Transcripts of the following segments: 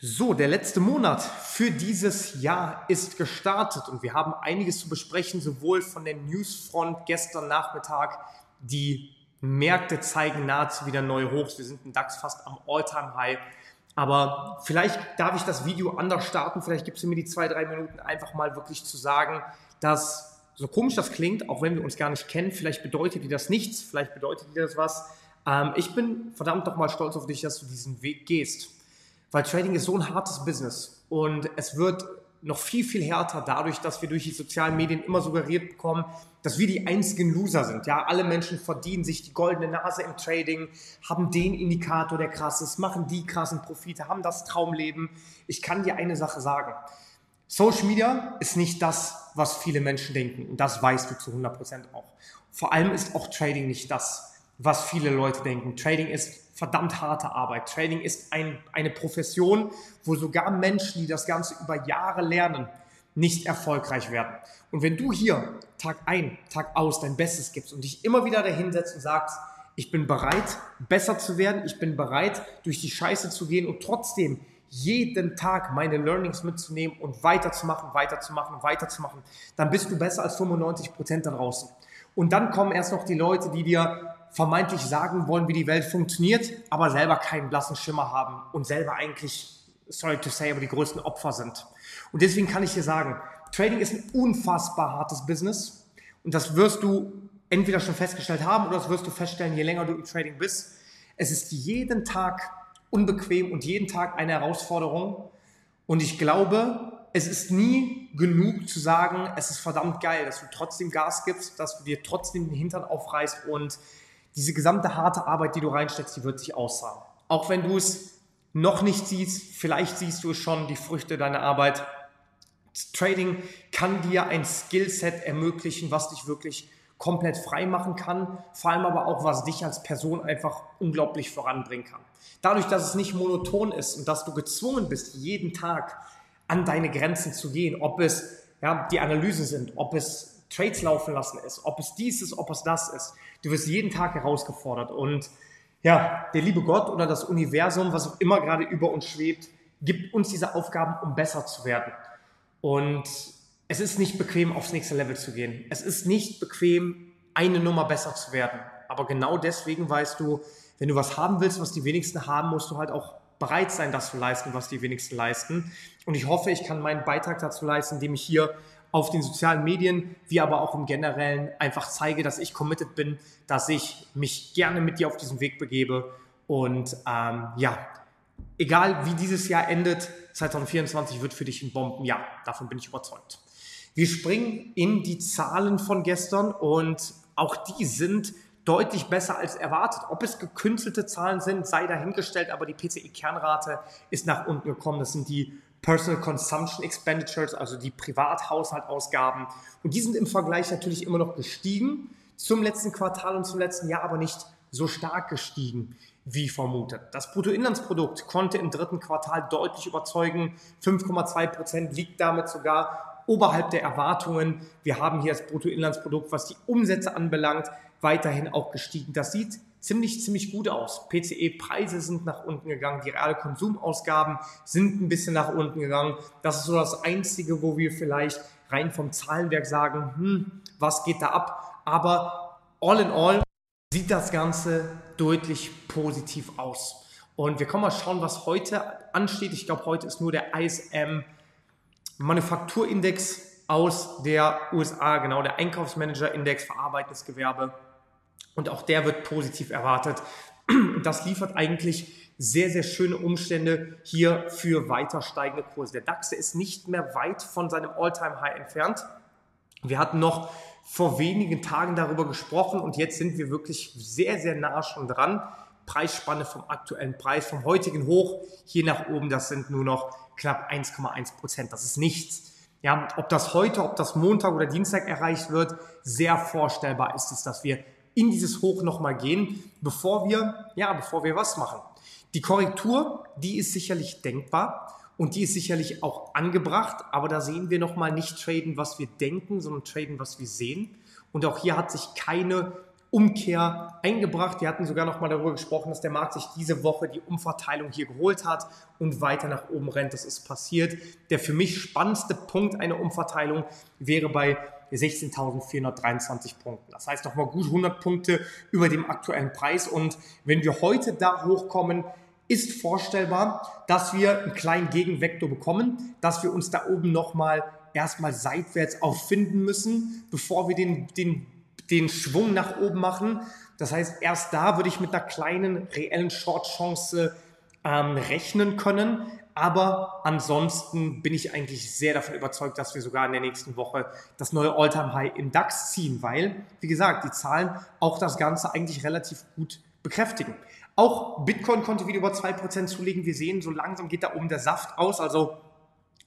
So, der letzte Monat für dieses Jahr ist gestartet und wir haben einiges zu besprechen, sowohl von der Newsfront gestern Nachmittag. Die Märkte zeigen nahezu wieder neue Hochs. Wir sind im DAX fast am All-Time-High. Aber vielleicht darf ich das Video anders starten. Vielleicht gibst du mir die zwei, drei Minuten einfach mal wirklich zu sagen, dass so komisch das klingt, auch wenn wir uns gar nicht kennen, vielleicht bedeutet dir das nichts, vielleicht bedeutet dir das was. Ähm, ich bin verdammt doch mal stolz auf dich, dass du diesen Weg gehst. Weil Trading ist so ein hartes Business und es wird noch viel, viel härter dadurch, dass wir durch die sozialen Medien immer suggeriert bekommen, dass wir die einzigen Loser sind. Ja, alle Menschen verdienen sich die goldene Nase im Trading, haben den Indikator, der krass ist, machen die krassen Profite, haben das Traumleben. Ich kann dir eine Sache sagen. Social Media ist nicht das, was viele Menschen denken. Und das weißt du zu 100% auch. Vor allem ist auch Trading nicht das, was viele Leute denken. Trading ist verdammt harte Arbeit. Trading ist ein, eine Profession, wo sogar Menschen, die das Ganze über Jahre lernen, nicht erfolgreich werden. Und wenn du hier Tag ein, Tag aus dein Bestes gibst und dich immer wieder dahinsetzt und sagst, ich bin bereit, besser zu werden, ich bin bereit, durch die Scheiße zu gehen und trotzdem jeden Tag meine Learnings mitzunehmen und weiterzumachen, weiterzumachen, weiterzumachen, dann bist du besser als 95 Prozent da draußen. Und dann kommen erst noch die Leute, die dir vermeintlich sagen wollen, wie die Welt funktioniert, aber selber keinen blassen Schimmer haben und selber eigentlich, sorry to say, aber die größten Opfer sind. Und deswegen kann ich dir sagen, Trading ist ein unfassbar hartes Business und das wirst du entweder schon festgestellt haben oder das wirst du feststellen, je länger du im Trading bist. Es ist jeden Tag unbequem und jeden Tag eine Herausforderung und ich glaube, es ist nie genug zu sagen, es ist verdammt geil, dass du trotzdem Gas gibst, dass du dir trotzdem den Hintern aufreißt und diese gesamte harte Arbeit, die du reinsteckst, die wird sich auszahlen. Auch wenn du es noch nicht siehst, vielleicht siehst du es schon, die Früchte deiner Arbeit. Trading kann dir ein Skillset ermöglichen, was dich wirklich komplett frei machen kann, vor allem aber auch, was dich als Person einfach unglaublich voranbringen kann. Dadurch, dass es nicht monoton ist und dass du gezwungen bist, jeden Tag an deine Grenzen zu gehen, ob es ja, die Analysen sind, ob es Trades laufen lassen ist, ob es dies ist, ob es das ist. Du wirst jeden Tag herausgefordert und ja, der liebe Gott oder das Universum, was auch immer gerade über uns schwebt, gibt uns diese Aufgaben, um besser zu werden. Und es ist nicht bequem, aufs nächste Level zu gehen. Es ist nicht bequem, eine Nummer besser zu werden. Aber genau deswegen weißt du, wenn du was haben willst, was die wenigsten haben, musst du halt auch bereit sein, das zu leisten, was die wenigsten leisten. Und ich hoffe, ich kann meinen Beitrag dazu leisten, indem ich hier auf den sozialen Medien, wie aber auch im Generellen einfach zeige, dass ich committed bin, dass ich mich gerne mit dir auf diesen Weg begebe. Und ähm, ja, egal wie dieses Jahr endet, 2024 wird für dich ein Bombenjahr. Davon bin ich überzeugt. Wir springen in die Zahlen von gestern und auch die sind deutlich besser als erwartet. Ob es gekünstelte Zahlen sind, sei dahingestellt, aber die PCI-Kernrate ist nach unten gekommen. Das sind die Personal Consumption Expenditures, also die Privathaushaltausgaben. Und die sind im Vergleich natürlich immer noch gestiegen zum letzten Quartal und zum letzten Jahr, aber nicht so stark gestiegen wie vermutet. Das Bruttoinlandsprodukt konnte im dritten Quartal deutlich überzeugen. 5,2 Prozent liegt damit sogar oberhalb der Erwartungen. Wir haben hier das Bruttoinlandsprodukt, was die Umsätze anbelangt, weiterhin auch gestiegen. Das sieht ziemlich, ziemlich gut aus. PCE-Preise sind nach unten gegangen, die reale Konsumausgaben sind ein bisschen nach unten gegangen. Das ist so das Einzige, wo wir vielleicht rein vom Zahlenwerk sagen, hm, was geht da ab? Aber all in all sieht das Ganze deutlich positiv aus. Und wir kommen mal schauen, was heute ansteht. Ich glaube, heute ist nur der ISM Manufakturindex aus der USA, genau der Einkaufsmanager-Index, verarbeitendes Gewerbe und auch der wird positiv erwartet. Das liefert eigentlich sehr, sehr schöne Umstände hier für weiter steigende Kurse. Der DAX ist nicht mehr weit von seinem All-Time-High entfernt. Wir hatten noch vor wenigen Tagen darüber gesprochen und jetzt sind wir wirklich sehr, sehr nah schon dran. Preisspanne vom aktuellen Preis, vom heutigen Hoch hier nach oben, das sind nur noch knapp 1,1 Prozent. Das ist nichts. Ja, ob das heute, ob das Montag oder Dienstag erreicht wird, sehr vorstellbar ist es, dass wir in dieses Hoch nochmal gehen, bevor wir, ja, bevor wir was machen. Die Korrektur, die ist sicherlich denkbar und die ist sicherlich auch angebracht, aber da sehen wir nochmal nicht traden, was wir denken, sondern traden, was wir sehen. Und auch hier hat sich keine Umkehr eingebracht. Wir hatten sogar noch mal darüber gesprochen, dass der Markt sich diese Woche die Umverteilung hier geholt hat und weiter nach oben rennt. Das ist passiert. Der für mich spannendste Punkt einer Umverteilung wäre bei 16.423 Punkten. Das heißt nochmal gut 100 Punkte über dem aktuellen Preis. Und wenn wir heute da hochkommen, ist vorstellbar, dass wir einen kleinen Gegenvektor bekommen, dass wir uns da oben nochmal erstmal seitwärts auffinden müssen, bevor wir den, den den Schwung nach oben machen. Das heißt, erst da würde ich mit einer kleinen reellen Short-Chance ähm, rechnen können. Aber ansonsten bin ich eigentlich sehr davon überzeugt, dass wir sogar in der nächsten Woche das neue All-Time-High im DAX ziehen, weil, wie gesagt, die Zahlen auch das Ganze eigentlich relativ gut bekräftigen. Auch Bitcoin konnte wieder über 2% zulegen. Wir sehen, so langsam geht da oben der Saft aus. Also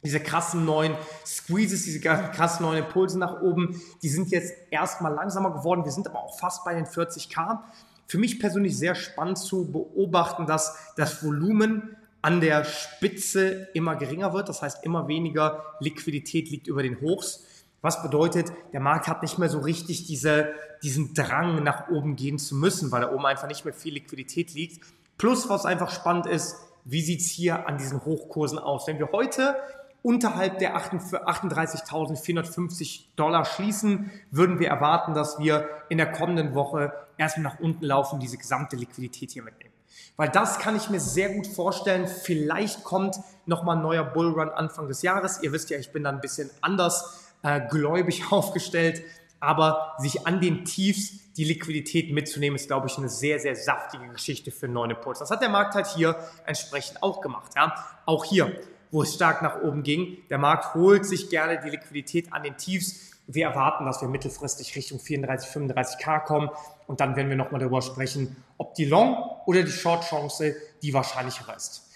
diese krassen neuen Squeezes, diese krassen neuen Impulse nach oben, die sind jetzt erstmal langsamer geworden. Wir sind aber auch fast bei den 40k. Für mich persönlich sehr spannend zu beobachten, dass das Volumen an der Spitze immer geringer wird. Das heißt, immer weniger Liquidität liegt über den Hochs. Was bedeutet, der Markt hat nicht mehr so richtig diese, diesen Drang nach oben gehen zu müssen, weil da oben einfach nicht mehr viel Liquidität liegt. Plus, was einfach spannend ist, wie sieht's hier an diesen Hochkursen aus? Wenn wir heute unterhalb der 38.450 Dollar schließen, würden wir erwarten, dass wir in der kommenden Woche erstmal nach unten laufen, diese gesamte Liquidität hier mitnehmen. Weil das kann ich mir sehr gut vorstellen. Vielleicht kommt nochmal ein neuer Bullrun Anfang des Jahres. Ihr wisst ja, ich bin da ein bisschen anders äh, gläubig aufgestellt. Aber sich an den Tiefs die Liquidität mitzunehmen, ist, glaube ich, eine sehr, sehr saftige Geschichte für einen neuen. Das hat der Markt halt hier entsprechend auch gemacht. Ja? Auch hier wo es stark nach oben ging. Der Markt holt sich gerne die Liquidität an den Tiefs. Wir erwarten, dass wir mittelfristig Richtung 34, 35k kommen und dann werden wir nochmal darüber sprechen, ob die Long- oder die Short-Chance die wahrscheinlichere ist.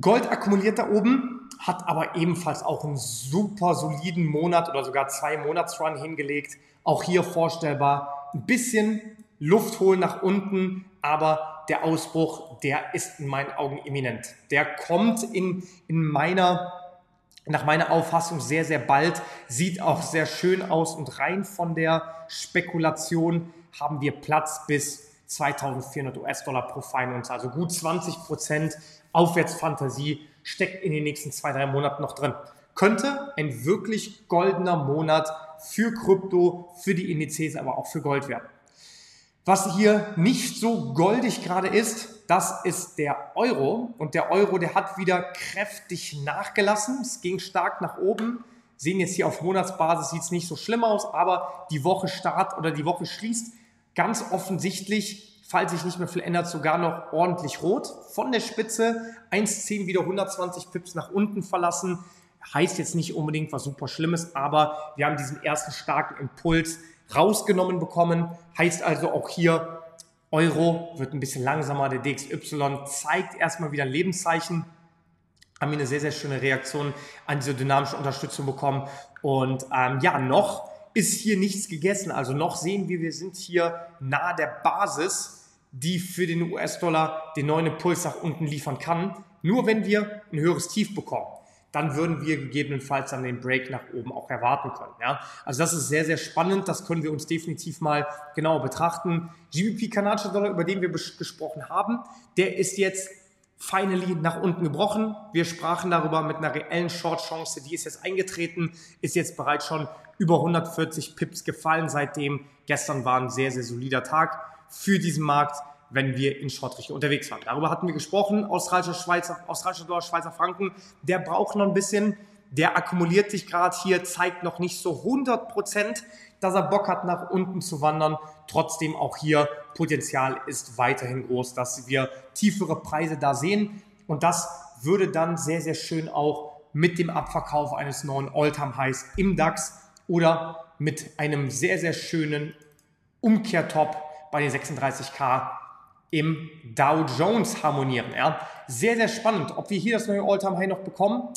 Gold akkumuliert da oben, hat aber ebenfalls auch einen super soliden Monat oder sogar zwei Monatsrun hingelegt. Auch hier vorstellbar ein bisschen Luft holen nach unten, aber der Ausbruch, der ist in meinen Augen imminent. Der kommt in, in meiner, nach meiner Auffassung sehr, sehr bald, sieht auch sehr schön aus und rein von der Spekulation haben wir Platz bis 2400 US-Dollar pro Feinunze, also gut 20 Prozent Aufwärtsfantasie steckt in den nächsten zwei, drei Monaten noch drin. Könnte ein wirklich goldener Monat für Krypto, für die Indizes, aber auch für Gold werden. Was hier nicht so goldig gerade ist, das ist der Euro. Und der Euro, der hat wieder kräftig nachgelassen. Es ging stark nach oben. Sehen jetzt hier auf Monatsbasis sieht es nicht so schlimm aus, aber die Woche Start oder die Woche schließt ganz offensichtlich, falls sich nicht mehr viel ändert, sogar noch ordentlich rot. Von der Spitze 1,10 wieder 120 Pips nach unten verlassen. Heißt jetzt nicht unbedingt was super Schlimmes, aber wir haben diesen ersten starken Impuls rausgenommen bekommen. Heißt also auch hier, Euro wird ein bisschen langsamer, der DXY zeigt erstmal wieder ein Lebenszeichen. Haben wir eine sehr, sehr schöne Reaktion an diese dynamische Unterstützung bekommen. Und ähm, ja, noch ist hier nichts gegessen. Also noch sehen wir, wir sind hier nahe der Basis, die für den US-Dollar den neuen Impuls nach unten liefern kann. Nur wenn wir ein höheres Tief bekommen dann würden wir gegebenenfalls dann den Break nach oben auch erwarten können. Ja? Also das ist sehr, sehr spannend. Das können wir uns definitiv mal genauer betrachten. GBP kanadischer Dollar, über den wir gesprochen haben, der ist jetzt finally nach unten gebrochen. Wir sprachen darüber mit einer reellen Short-Chance, die ist jetzt eingetreten, ist jetzt bereits schon über 140 Pips gefallen seitdem. Gestern war ein sehr, sehr solider Tag für diesen Markt wenn wir in Shortrichtung unterwegs waren. Darüber hatten wir gesprochen. Australischer, Schweizer, australischer Dollar, Schweizer Franken, der braucht noch ein bisschen. Der akkumuliert sich gerade hier, zeigt noch nicht so 100 Prozent, dass er Bock hat, nach unten zu wandern. Trotzdem auch hier Potenzial ist weiterhin groß, dass wir tiefere Preise da sehen. Und das würde dann sehr, sehr schön auch mit dem Abverkauf eines neuen All-Time-Highs im DAX oder mit einem sehr, sehr schönen Umkehrtop bei den 36k im Dow Jones harmonieren. Ja. Sehr, sehr spannend. Ob wir hier das neue All-Time-High noch bekommen,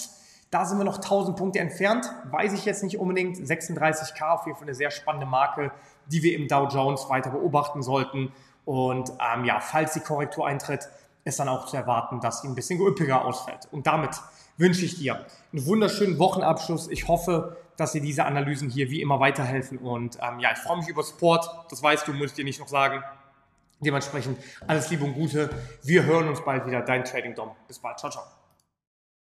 da sind wir noch 1000 Punkte entfernt. Weiß ich jetzt nicht unbedingt. 36k auf jeden Fall eine sehr spannende Marke, die wir im Dow Jones weiter beobachten sollten. Und ähm, ja, falls die Korrektur eintritt, ist dann auch zu erwarten, dass sie ein bisschen üppiger ausfällt. Und damit wünsche ich dir einen wunderschönen Wochenabschluss. Ich hoffe, dass dir diese Analysen hier wie immer weiterhelfen. Und ähm, ja, ich freue mich über Support. Das weißt du, muss ich dir nicht noch sagen. Dementsprechend alles Liebe und Gute. Wir hören uns bald wieder. Dein Trading Dom. Bis bald. Ciao, ciao.